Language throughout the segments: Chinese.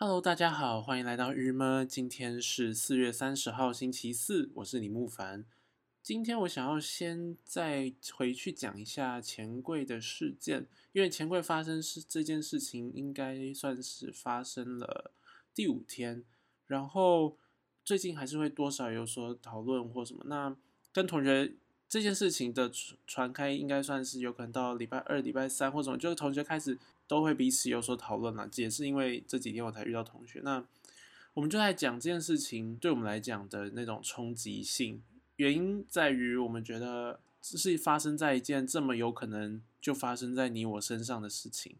Hello，大家好，欢迎来到日么。今天是四月三十号，星期四，我是李木凡。今天我想要先再回去讲一下钱柜的事件，因为钱柜发生是这件事情，应该算是发生了第五天，然后最近还是会多少有所讨论或什么。那跟同学这件事情的传开，应该算是有可能到礼拜二、礼拜三或什么，就是同学开始。都会彼此有所讨论了，也是因为这几天我才遇到同学。那我们就在讲这件事情对我们来讲的那种冲击性，原因在于我们觉得这是发生在一件这么有可能就发生在你我身上的事情。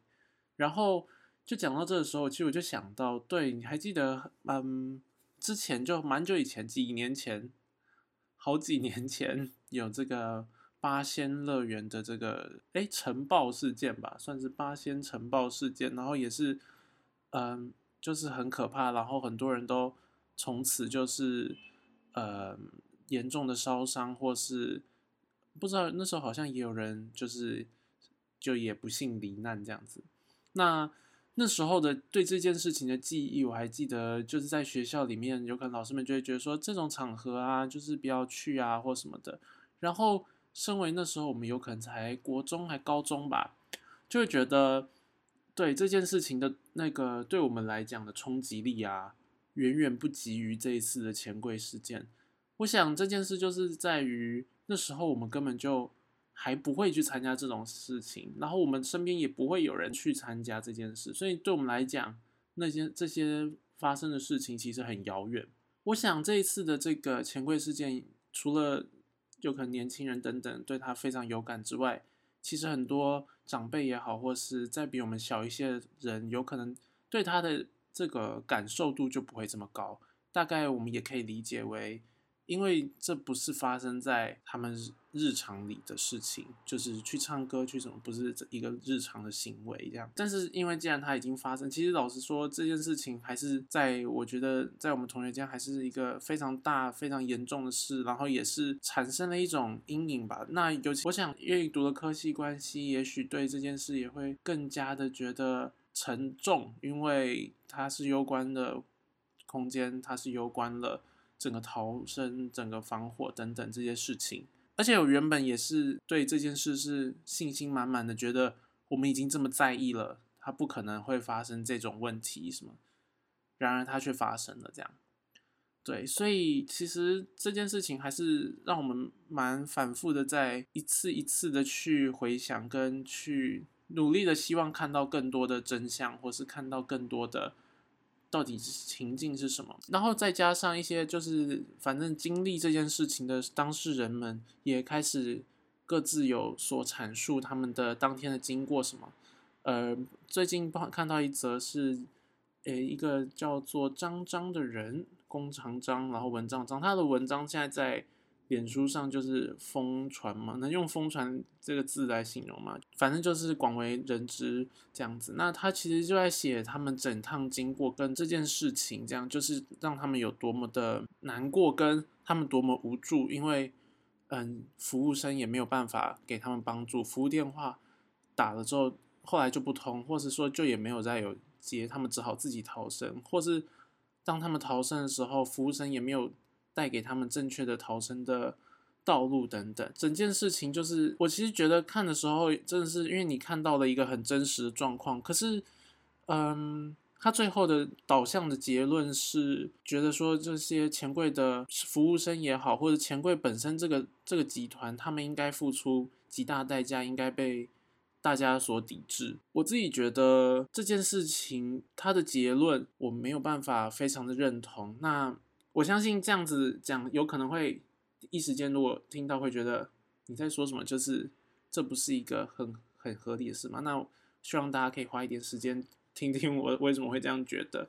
然后就讲到这的时候，其实我就想到，对，你还记得，嗯，之前就蛮久以前，几年前，好几年前有这个。八仙乐园的这个哎晨爆事件吧，算是八仙晨爆事件，然后也是嗯，就是很可怕，然后很多人都从此就是呃严重的烧伤，或是不知道那时候好像也有人就是就也不幸罹难这样子。那那时候的对这件事情的记忆，我还记得就是在学校里面，有可能老师们就会觉得说这种场合啊，就是不要去啊或什么的，然后。身为那时候我们有可能才国中还高中吧，就会觉得对这件事情的那个对我们来讲的冲击力啊，远远不及于这一次的钱柜事件。我想这件事就是在于那时候我们根本就还不会去参加这种事情，然后我们身边也不会有人去参加这件事，所以对我们来讲，那些这些发生的事情其实很遥远。我想这一次的这个钱柜事件，除了就可能年轻人等等对他非常有感之外，其实很多长辈也好，或是再比我们小一些人，有可能对他的这个感受度就不会这么高。大概我们也可以理解为。因为这不是发生在他们日常里的事情，就是去唱歌去什么，不是一个日常的行为这样。但是因为既然它已经发生，其实老实说，这件事情还是在我觉得在我们同学间还是一个非常大、非常严重的事，然后也是产生了一种阴影吧。那尤其我想，愿意读的科系关系，也许对这件事也会更加的觉得沉重，因为它是攸关的空间，它是攸关了。整个逃生、整个防火等等这些事情，而且我原本也是对这件事是信心满满的，觉得我们已经这么在意了，它不可能会发生这种问题什么。然而它却发生了，这样。对，所以其实这件事情还是让我们蛮反复的，在一次一次的去回想跟去努力的，希望看到更多的真相，或是看到更多的。到底情境是什么？然后再加上一些，就是反正经历这件事情的当事人们也开始各自有所阐述他们的当天的经过什么。呃，最近看到一则是，呃，一个叫做张张的人，弓长张，然后文章张，他的文章现在在。脸书上就是疯传嘛，能用疯传这个字来形容吗？反正就是广为人知这样子。那他其实就在写他们整趟经过跟这件事情，这样就是让他们有多么的难过，跟他们多么无助，因为嗯，服务生也没有办法给他们帮助，服务电话打了之后后来就不通，或是说就也没有再有接，他们只好自己逃生，或是当他们逃生的时候，服务生也没有。带给他们正确的逃生的道路等等，整件事情就是我其实觉得看的时候真的是因为你看到了一个很真实的状况，可是，嗯，他最后的导向的结论是觉得说这些钱柜的服务生也好，或者钱柜本身这个这个集团，他们应该付出极大代价，应该被大家所抵制。我自己觉得这件事情他的结论我没有办法非常的认同。那。我相信这样子讲，有可能会一时间如果听到会觉得你在说什么，就是这不是一个很很合理的事嘛？那希望大家可以花一点时间听听我为什么会这样觉得。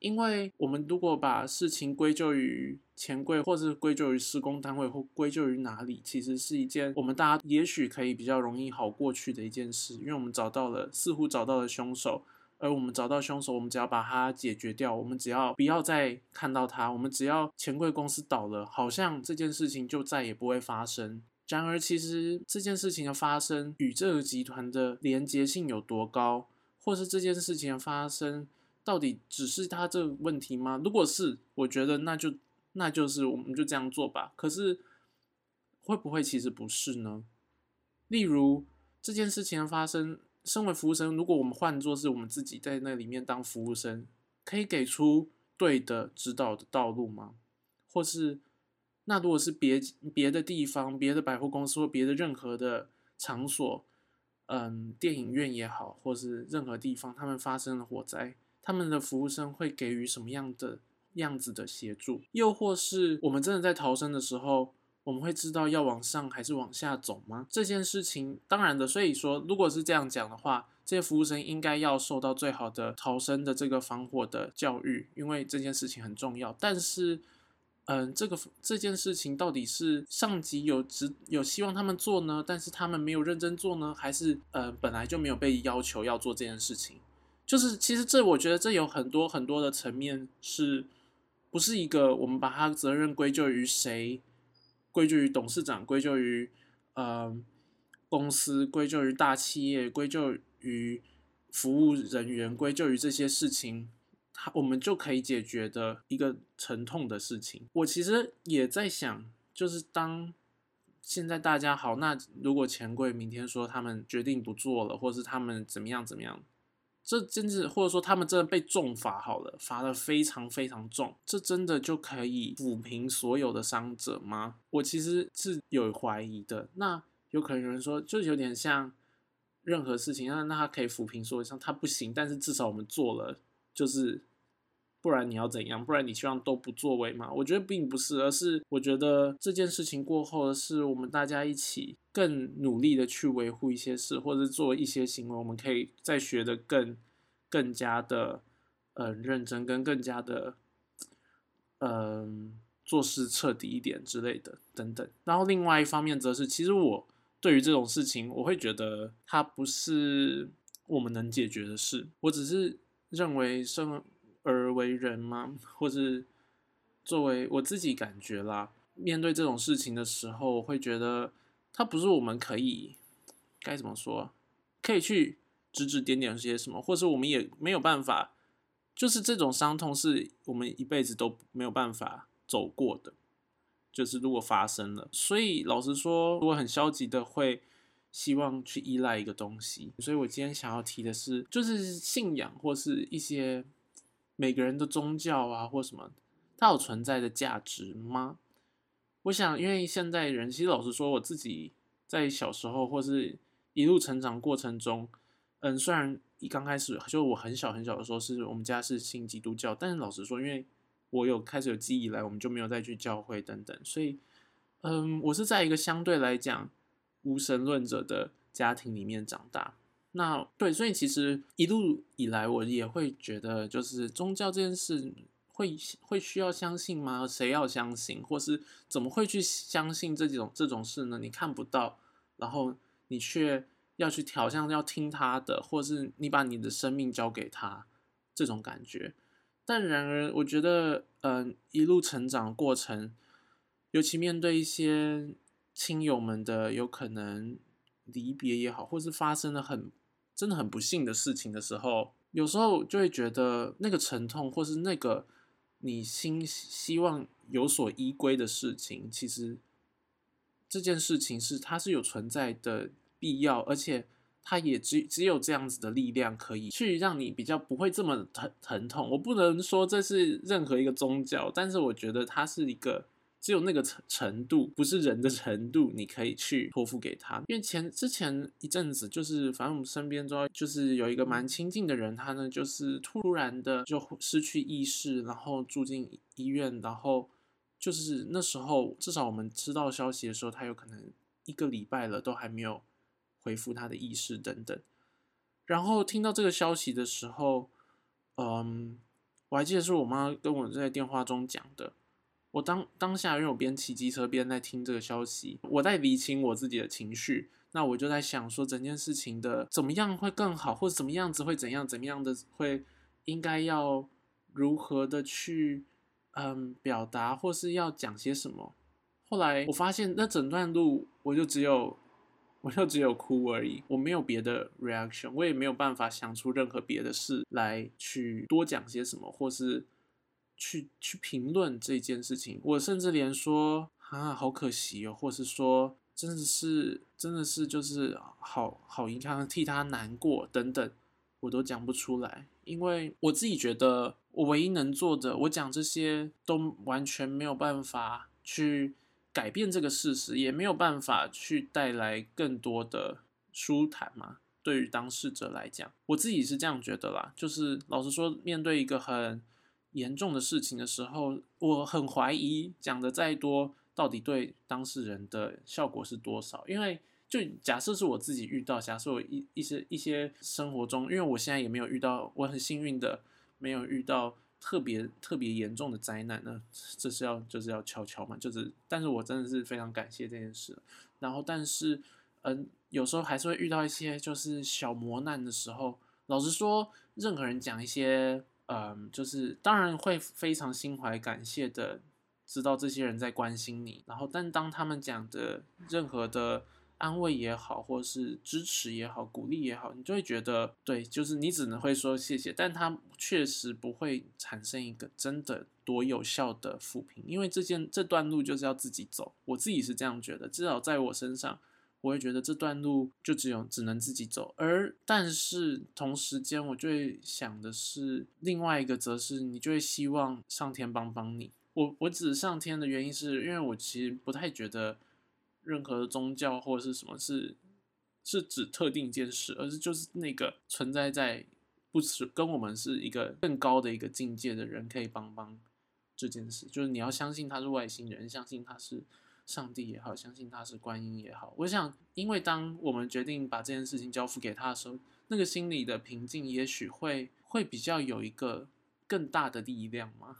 因为我们如果把事情归咎于钱柜，或是归咎于施工单位，或归咎于哪里，其实是一件我们大家也许可以比较容易好过去的一件事，因为我们找到了，似乎找到了凶手。而我们找到凶手，我们只要把它解决掉，我们只要不要再看到他，我们只要钱柜公司倒了，好像这件事情就再也不会发生。然而，其实这件事情的发生与这个集团的连结性有多高，或是这件事情的发生到底只是他这个问题吗？如果是，我觉得那就那就是我们就这样做吧。可是会不会其实不是呢？例如这件事情的发生，身为服务生，如果我们换作是我们自己在那里面当服务生，可以给出对的指导的道路吗？或是那如果是别别的地方、别的百货公司或别的任何的场所，嗯，电影院也好，或是任何地方，他们发生了火灾，他们的服务生会给予什么样的样子的协助？又或是我们真的在逃生的时候，我们会知道要往上还是往下走吗？这件事情，当然的，所以说，如果是这样讲的话，这些服务生应该要受到最好的逃生的这个防火的教育，因为这件事情很重要。但是，嗯，这个这件事情到底是上级有只有希望他们做呢，但是他们没有认真做呢，还是呃本来就没有被要求要做这件事情？就是其实这我觉得这有很多很多的层面，是不是一个我们把他责任归咎于谁？归咎于董事长，归咎于呃公司，归咎于大企业，归咎于服务人员，归咎于这些事情。他我们就可以解决的一个沉痛的事情。我其实也在想，就是当现在大家好，那如果钱柜明天说他们决定不做了，或是他们怎么样怎么样，这真是或者说他们真的被重罚好了，罚的非常非常重，这真的就可以抚平所有的伤者吗？我其实是有怀疑的。那有可能有人说，就有点像任何事情，那那他可以抚平所有伤，他不行，但是至少我们做了，就是。不然你要怎样？不然你希望都不作为吗？我觉得并不是，而是我觉得这件事情过后，是我们大家一起更努力的去维护一些事，或者做一些行为，我们可以再学的更更加的呃认真，跟更加的嗯做事彻底一点之类的等等。然后另外一方面则是，其实我对于这种事情，我会觉得它不是我们能解决的事，我只是认为生。而为人吗？或是作为我自己感觉啦，面对这种事情的时候，会觉得它不是我们可以该怎么说，可以去指指点点些什么，或是我们也没有办法，就是这种伤痛是我们一辈子都没有办法走过的。就是如果发生了，所以老实说，我很消极的会希望去依赖一个东西。所以我今天想要提的是，就是信仰或是一些。每个人的宗教啊，或什么，它有存在的价值吗？我想，因为现在人，其实老实说，我自己在小时候或是一路成长过程中，嗯，虽然一刚开始就我很小很小的时候，是我们家是信基督教，但是老实说，因为我有开始有记忆以来，我们就没有再去教会等等，所以，嗯，我是在一个相对来讲无神论者的家庭里面长大。那对，所以其实一路以来，我也会觉得，就是宗教这件事会会需要相信吗？谁要相信，或是怎么会去相信这种这种事呢？你看不到，然后你却要去好像要听他的，或是你把你的生命交给他，这种感觉。但然而，我觉得，嗯，一路成长过程，尤其面对一些亲友们的有可能离别也好，或是发生了很。真的很不幸的事情的时候，有时候就会觉得那个沉痛，或是那个你心希望有所依归的事情，其实这件事情是它是有存在的必要，而且它也只只有这样子的力量可以去让你比较不会这么疼疼痛。我不能说这是任何一个宗教，但是我觉得它是一个。只有那个程程度，不是人的程度，你可以去托付给他。因为前之前一阵子，就是反正我们身边都就是有一个蛮亲近的人，他呢就是突然的就失去意识，然后住进医院，然后就是那时候至少我们知道消息的时候，他有可能一个礼拜了都还没有恢复他的意识等等。然后听到这个消息的时候，嗯，我还记得是我妈跟我在电话中讲的。我当当下，因为我边骑机车边在听这个消息，我在理清我自己的情绪。那我就在想说，整件事情的怎么样会更好，或者怎么样子会怎样，怎么样的会应该要如何的去嗯表达，或是要讲些什么。后来我发现，那整段路我就只有我就只有哭而已，我没有别的 reaction，我也没有办法想出任何别的事来去多讲些什么，或是去去评论这件事情。我甚至连说啊，好可惜哦，或是说真的是真的是就是好好遗憾，替他难过等等，我都讲不出来，因为我自己觉得我唯一能做的，我讲这些都完全没有办法去。改变这个事实也没有办法去带来更多的舒坦嘛？对于当事者来讲，我自己是这样觉得啦。就是老实说，面对一个很严重的事情的时候，我很怀疑讲的再多，到底对当事人的效果是多少？因为就假设是我自己遇到，假设我一一些一些生活中，因为我现在也没有遇到，我很幸运的没有遇到。特别特别严重的灾难呢，这是要就是要悄悄嘛，就是，但是我真的是非常感谢这件事。然后，但是，嗯，有时候还是会遇到一些就是小磨难的时候。老实说，任何人讲一些，嗯，就是当然会非常心怀感谢的，知道这些人在关心你。然后，但当他们讲的任何的。安慰也好，或是支持也好，鼓励也好，你就会觉得对，就是你只能会说谢谢，但他确实不会产生一个真的多有效的抚平，因为这件这段路就是要自己走，我自己是这样觉得，至少在我身上，我会觉得这段路就只有只能自己走，而但是同时间，我就会想的是另外一个，则是你就会希望上天帮帮你。我我指上天的原因是因为我其实不太觉得。任何宗教或者是什么是是指特定一件事，而是就是那个存在在不是跟我们是一个更高的一个境界的人可以帮帮这件事，就是你要相信他是外星人，相信他是上帝也好，相信他是观音也好。我想，因为当我们决定把这件事情交付给他的时候，那个心里的平静也许会会比较有一个更大的力量嘛。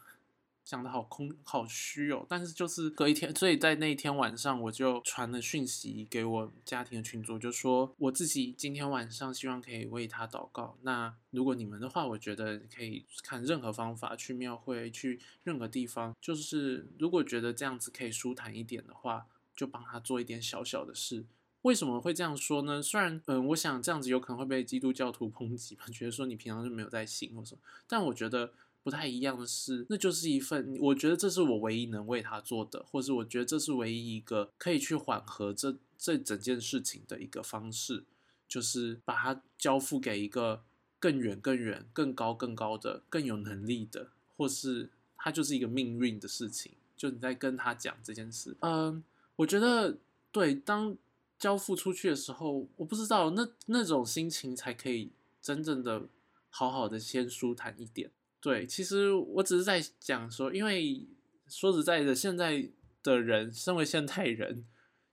讲的好空好虚哦，但是就是隔一天，所以在那一天晚上，我就传了讯息给我家庭的群组，就说我自己今天晚上希望可以为他祷告。那如果你们的话，我觉得可以看任何方法去庙会，去任何地方，就是如果觉得这样子可以舒坦一点的话，就帮他做一点小小的事。为什么会这样说呢？虽然嗯，我想这样子有可能会被基督教徒抨击吧，觉得说你平常就没有在信或什么，但我觉得。不太一样的是，那就是一份，我觉得这是我唯一能为他做的，或是我觉得这是唯一一个可以去缓和这这整件事情的一个方式，就是把它交付给一个更远、更远、更高、更高的、更有能力的，或是他就是一个命运的事情。就你在跟他讲这件事，嗯，我觉得对，当交付出去的时候，我不知道那那种心情才可以真正的好好的先舒坦一点。对，其实我只是在讲说，因为说实在的，现在的人，身为现代人，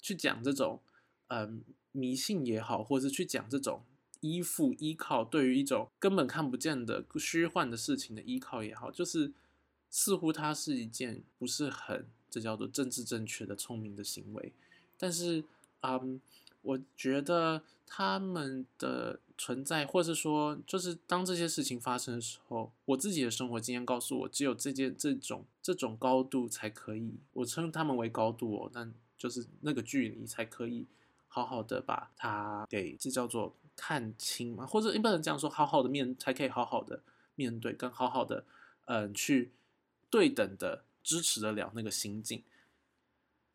去讲这种，嗯，迷信也好，或者是去讲这种依附、依靠，对于一种根本看不见的虚幻的事情的依靠也好，就是似乎它是一件不是很，这叫做政治正确的聪明的行为。但是，嗯，我觉得他们的。存在，或是说，就是当这些事情发生的时候，我自己的生活经验告诉我，只有这件这种这种高度才可以，我称他们为高度哦，但就是那个距离才可以好好的把它给这叫做看清嘛，或者一般人这样说，好好的面才可以好好的面对，跟好好的嗯去对等的支持得了那个心境。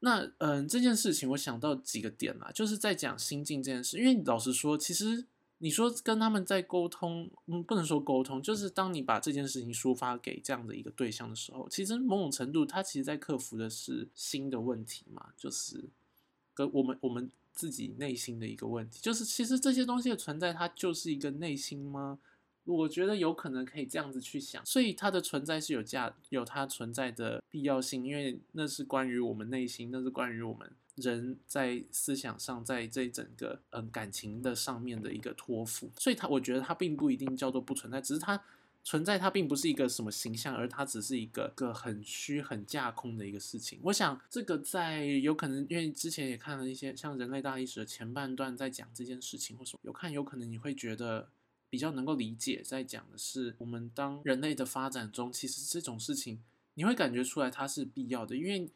那嗯这件事情，我想到几个点啦，就是在讲心境这件事，因为老实说，其实。你说跟他们在沟通，嗯，不能说沟通，就是当你把这件事情抒发给这样的一个对象的时候，其实某种程度，他其实在克服的是新的问题嘛，就是跟我们我们自己内心的一个问题，就是其实这些东西的存在，它就是一个内心吗？我觉得有可能可以这样子去想，所以它的存在是有价有它存在的必要性，因为那是关于我们内心，那是关于我们。人在思想上，在这整个嗯感情的上面的一个托付，所以它我觉得它并不一定叫做不存在，只是它存在，它并不是一个什么形象，而它只是一个个很虚、很架空的一个事情。我想这个在有可能，因为之前也看了一些像人类大历史的前半段在讲这件事情，或什么有看，有可能你会觉得比较能够理解，在讲的是我们当人类的发展中，其实这种事情你会感觉出来它是必要的，因为。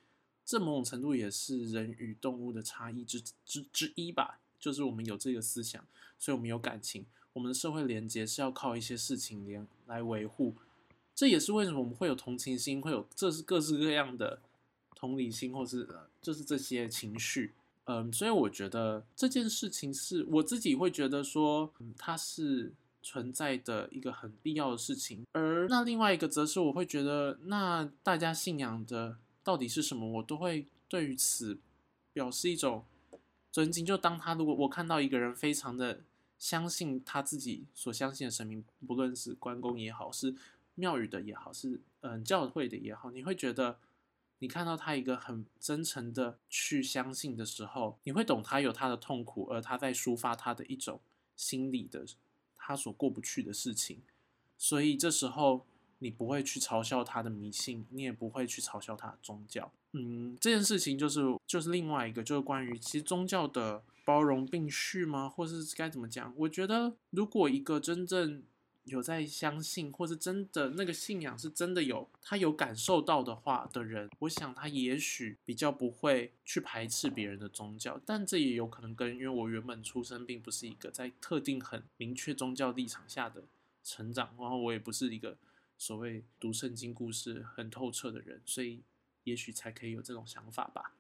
这某种程度也是人与动物的差异之之之一吧，就是我们有这个思想，所以我们有感情，我们的社会连接是要靠一些事情连来维护。这也是为什么我们会有同情心，会有这是各式各样的同理心，或是就是这些情绪。嗯，所以我觉得这件事情是我自己会觉得说，它是存在的一个很必要的事情。而那另外一个则是我会觉得，那大家信仰的到底是什么，我都会对于此表示一种尊敬。就当他如果我看到一个人非常的相信他自己所相信的神明，不论是关公也好，是。庙宇的也好，是嗯教会的也好，你会觉得你看到他一个很真诚的去相信的时候，你会懂他有他的痛苦，而他在抒发他的一种心理的他所过不去的事情，所以这时候你不会去嘲笑他的迷信，你也不会去嘲笑他的宗教。嗯，这件事情就是就是另外一个就是关于其实宗教的包容并蓄吗，或是该怎么讲？我觉得如果一个真正有在相信，或是真的那个信仰是真的有他有感受到的话的人，我想他也许比较不会去排斥别人的宗教，但这也有可能跟因为我原本出生并不是一个在特定很明确宗教立场下的成长，然后我也不是一个所谓读圣经故事很透彻的人，所以也许才可以有这种想法吧。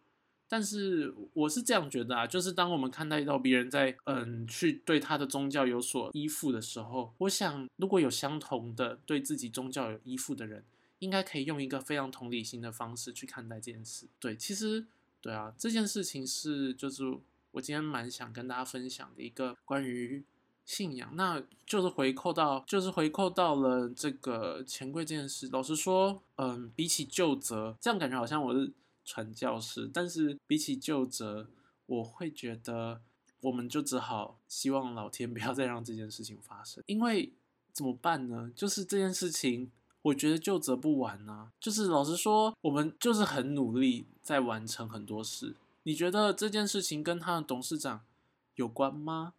但是我是这样觉得啊，就是当我们看待到别人在嗯去对他的宗教有所依附的时候，我想如果有相同的对自己宗教有依附的人，应该可以用一个非常同理心的方式去看待这件事。对，其实对啊，这件事情是就是我今天蛮想跟大家分享的一个关于信仰，那就是回扣到就是回扣到了这个钱柜这件事。老实说，嗯，比起旧则，这样感觉好像我是。传教士，但是比起旧则，我会觉得我们就只好希望老天不要再让这件事情发生，因为怎么办呢？就是这件事情，我觉得就责不完呢。就是老实说，我们就是很努力在完成很多事。你觉得这件事情跟他的董事长有关吗？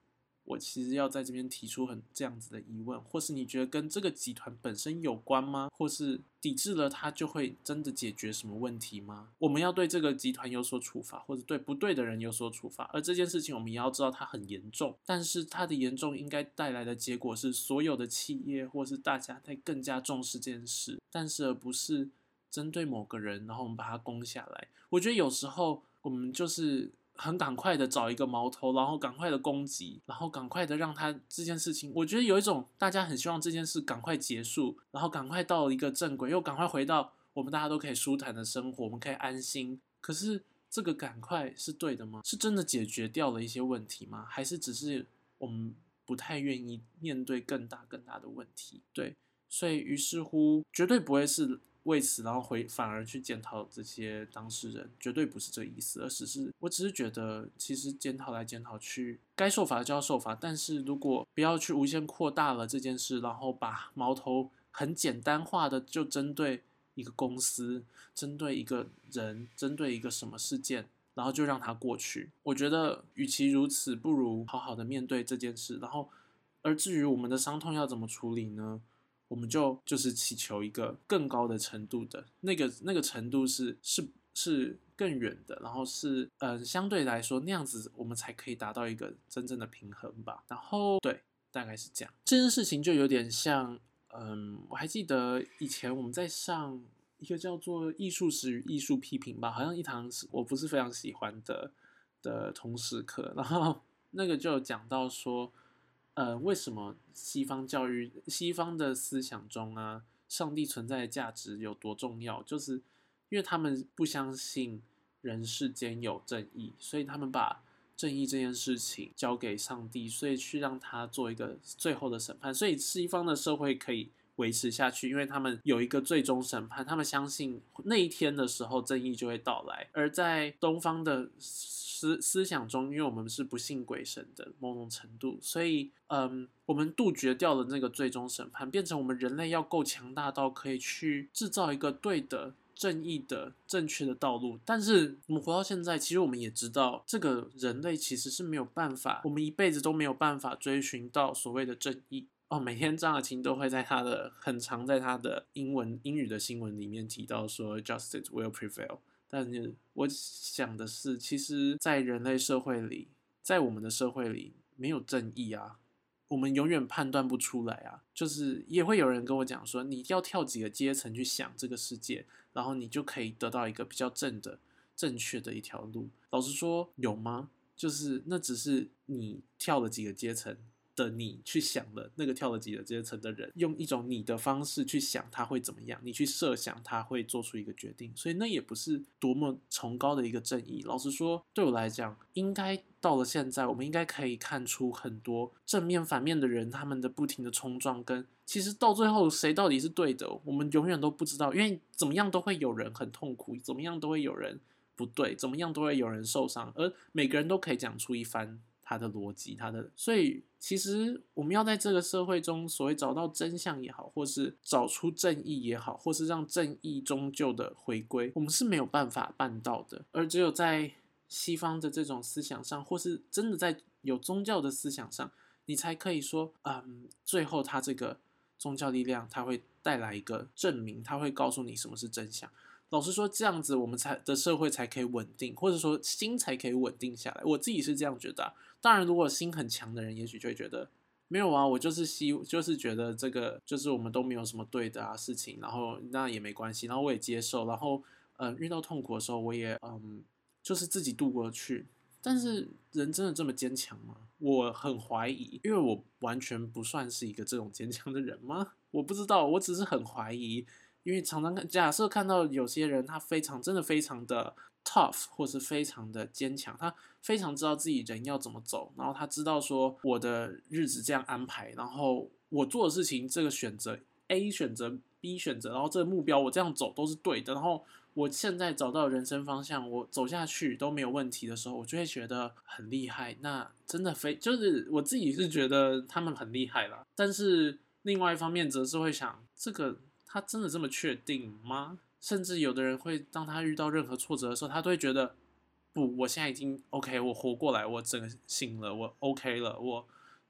我其实要在这边提出很这样子的疑问，或是你觉得跟这个集团本身有关吗？或是抵制了它就会真的解决什么问题吗？我们要对这个集团有所处罚，或者对不对的人有所处罚。而这件事情我们也要知道它很严重，但是它的严重应该带来的结果是所有的企业或是大家在更加重视这件事，但是而不是针对某个人，然后我们把它攻下来。我觉得有时候我们就是。很赶快的找一个矛头，然后赶快的攻击，然后赶快的让他这件事情，我觉得有一种大家很希望这件事赶快结束，然后赶快到一个正轨，又赶快回到我们大家都可以舒坦的生活，我们可以安心。可是这个赶快是对的吗？是真的解决掉了一些问题吗？还是只是我们不太愿意面对更大更大的问题？对，所以于是乎绝对不会是。为此，然后回反而去检讨这些当事人，绝对不是这个意思，而只是我只是觉得，其实检讨来检讨去，该受罚就要受罚。但是如果不要去无限扩大了这件事，然后把矛头很简单化的就针对一个公司，针对一个人，针对一个什么事件，然后就让它过去。我觉得，与其如此，不如好好的面对这件事。然后，而至于我们的伤痛要怎么处理呢？我们就就是祈求一个更高的程度的那个那个程度是是是更远的，然后是嗯相对来说那样子我们才可以达到一个真正的平衡吧。然后对，大概是这样。这件事情就有点像嗯，我还记得以前我们在上一个叫做艺术史与艺术批评吧，好像一堂是我不是非常喜欢的的通识课，然后那个就讲到说。呃，为什么西方教育、西方的思想中啊，上帝存在的价值有多重要？就是因为他们不相信人世间有正义，所以他们把正义这件事情交给上帝，所以去让他做一个最后的审判。所以西方的社会可以维持下去，因为他们有一个最终审判，他们相信那一天的时候正义就会到来。而在东方的。思思想中，因为我们是不信鬼神的某种程度，所以，嗯，我们杜绝掉了那个最终审判，变成我们人类要够强大到可以去制造一个对的、正义的、正确的道路。但是，我们活到现在，其实我们也知道，这个人类其实是没有办法，我们一辈子都没有办法追寻到所谓的正义。哦，每天张雅琴都会在他的很常在他的英文英语的新闻里面提到说，justice will prevail。但是我想的是，其实，在人类社会里，在我们的社会里没有正义啊，我们永远判断不出来啊。就是也会有人跟我讲说，你要跳几个阶层去想这个世界，然后你就可以得到一个比较正的、正确的一条路。老实说，有吗？就是那只是你跳了几个阶层。的你去想了那个跳了几的阶层的人，用一种你的方式去想他会怎么样，你去设想他会做出一个决定，所以那也不是多么崇高的一个正义。老实说，对我来讲，应该到了现在，我们应该可以看出很多正面反面的人他们的不停的冲撞，跟其实到最后谁到底是对的，我们永远都不知道，因为怎么样都会有人很痛苦，怎么样都会有人不对，怎么样都会有人受伤，而每个人都可以讲出一番。他的逻辑，他的，所以其实我们要在这个社会中，所谓找到真相也好，或是找出正义也好，或是让正义终究的回归，我们是没有办法办到的。而只有在西方的这种思想上，或是真的在有宗教的思想上，你才可以说，嗯，最后他这个宗教力量，它会带来一个证明，他会告诉你什么是真相。老实说，这样子我们才的社会才可以稳定，或者说心才可以稳定下来。我自己是这样觉得。当然，如果心很强的人，也许就会觉得没有啊，我就是希，就是觉得这个就是我们都没有什么对的啊事情，然后那也没关系，然后我也接受，然后嗯遇到痛苦的时候，我也嗯就是自己度过去。但是人真的这么坚强吗？我很怀疑，因为我完全不算是一个这种坚强的人吗？我不知道，我只是很怀疑，因为常常看，假设看到有些人他非常真的非常的。Tough 或是非常的坚强，他非常知道自己人要怎么走，然后他知道说我的日子这样安排，然后我做的事情这个选择 A 选择 B 选择，然后这个目标我这样走都是对的，然后我现在找到人生方向，我走下去都没有问题的时候，我就会觉得很厉害。那真的非就是我自己是觉得他们很厉害了，但是另外一方面则是会想，这个他真的这么确定吗？甚至有的人会，当他遇到任何挫折的时候，他都会觉得，不，我现在已经 OK，我活过来，我整醒了，我 OK 了，我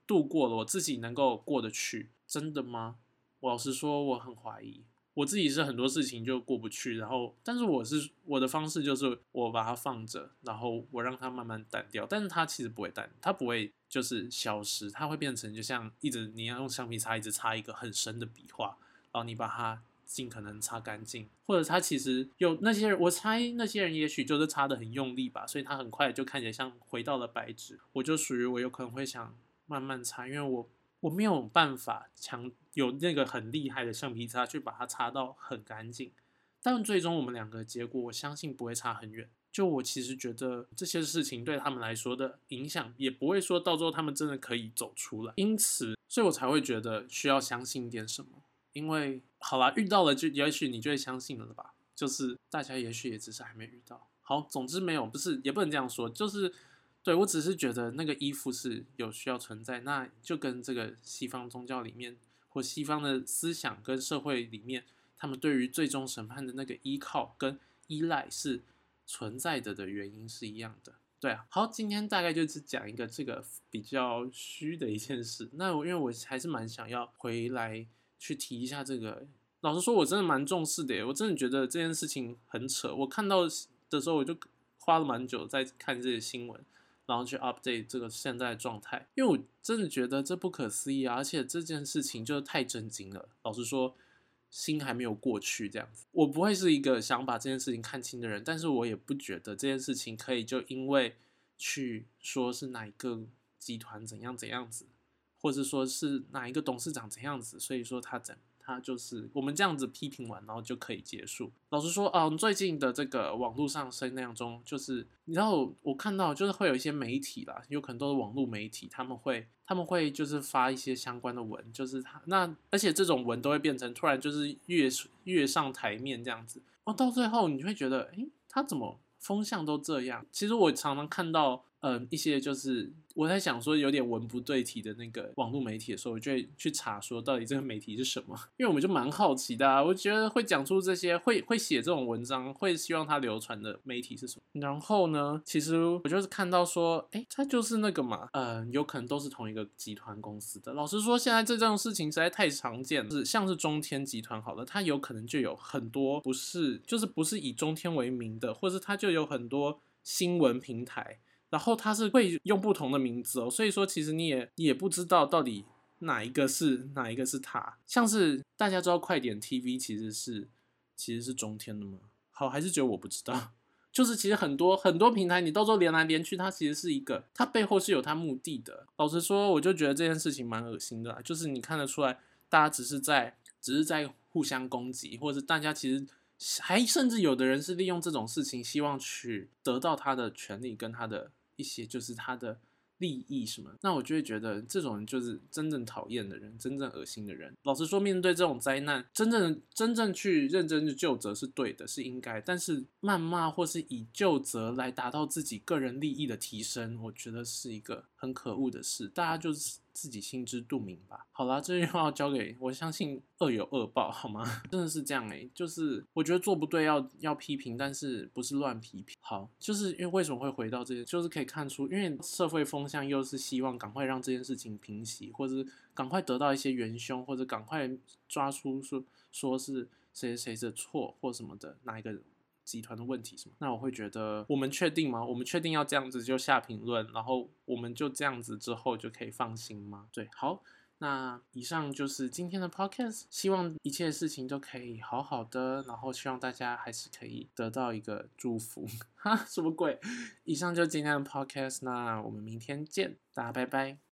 度过了，我自己能够过得去，真的吗？我老实说，我很怀疑，我自己是很多事情就过不去，然后，但是我是我的方式就是我把它放着，然后我让它慢慢淡掉，但是它其实不会淡，它不会就是消失，它会变成就像一直你要用橡皮擦一直擦一个很深的笔画，然后你把它。尽可能擦干净，或者他其实有那些人，我猜那些人也许就是擦的很用力吧，所以他很快就看起来像回到了白纸。我就属于我有可能会想慢慢擦，因为我我没有办法强有那个很厉害的橡皮擦去把它擦到很干净。但最终我们两个结果，我相信不会差很远。就我其实觉得这些事情对他们来说的影响，也不会说到最后他们真的可以走出来。因此，所以我才会觉得需要相信点什么。因为好啦，遇到了就也许你就会相信了吧。就是大家也许也只是还没遇到。好，总之没有，不是也不能这样说。就是对我只是觉得那个依附是有需要存在，那就跟这个西方宗教里面或西方的思想跟社会里面，他们对于最终审判的那个依靠跟依赖是存在的的原因是一样的。对啊，好，今天大概就是讲一个这个比较虚的一件事。那我因为我还是蛮想要回来。去提一下这个，老实说，我真的蛮重视的。我真的觉得这件事情很扯。我看到的时候，我就花了蛮久在看这些新闻，然后去 update 这个现在的状态，因为我真的觉得这不可思议啊！而且这件事情就是太震惊了。老实说，心还没有过去这样子。我不会是一个想把这件事情看清的人，但是我也不觉得这件事情可以就因为去说是哪一个集团怎样怎样子。或者说是哪一个董事长怎样子，所以说他怎他就是我们这样子批评完，然后就可以结束。老实说，嗯，最近的这个网络上声量中，就是你知道我看到就是会有一些媒体啦，有可能都是网络媒体，他们会他们会就是发一些相关的文，就是他那而且这种文都会变成突然就是跃跃上台面这样子，哦，到最后你会觉得，诶，他怎么风向都这样？其实我常常看到。嗯，一些就是我在想说有点文不对题的那个网络媒体的时候，我就会去查说到底这个媒体是什么，因为我们就蛮好奇的啊。我觉得会讲出这些，会会写这种文章，会希望它流传的媒体是什么？然后呢，其实我就是看到说，哎，它就是那个嘛，嗯，有可能都是同一个集团公司的。老实说，现在这种事情实在太常见了，是像是中天集团好了，它有可能就有很多不是，就是不是以中天为名的，或是它就有很多新闻平台。然后他是会用不同的名字哦，所以说其实你也也不知道到底哪一个是哪一个是他。像是大家知道快点 TV 其实是其实是中天的吗？好，还是觉得我不知道？就是其实很多很多平台，你到时候连来连去，它其实是一个，它背后是有它目的的。老实说，我就觉得这件事情蛮恶心的，就是你看得出来，大家只是在只是在互相攻击，或者是大家其实还甚至有的人是利用这种事情，希望去得到他的权利跟他的一些就是他的。利益什么？那我就会觉得这种人就是真正讨厌的人，真正恶心的人。老实说，面对这种灾难，真正真正去认真的救责是对的，是应该。但是谩骂或是以救责来达到自己个人利益的提升，我觉得是一个很可恶的事。大家就是。自己心知肚明吧。好啦，这句话要交给我，相信恶有恶报，好吗？真的是这样诶，就是我觉得做不对要要批评，但是不是乱批评。好，就是因为为什么会回到这些，就是可以看出，因为社会风向又是希望赶快让这件事情平息，或者是赶快得到一些元凶，或者赶快抓出说说是谁谁的错或什么的哪一个人。集团的问题是吗？那我会觉得，我们确定吗？我们确定要这样子就下评论，然后我们就这样子之后就可以放心吗？对，好，那以上就是今天的 podcast，希望一切事情都可以好好的，然后希望大家还是可以得到一个祝福。哈，什么鬼？以上就是今天的 podcast，那我们明天见，大家拜拜。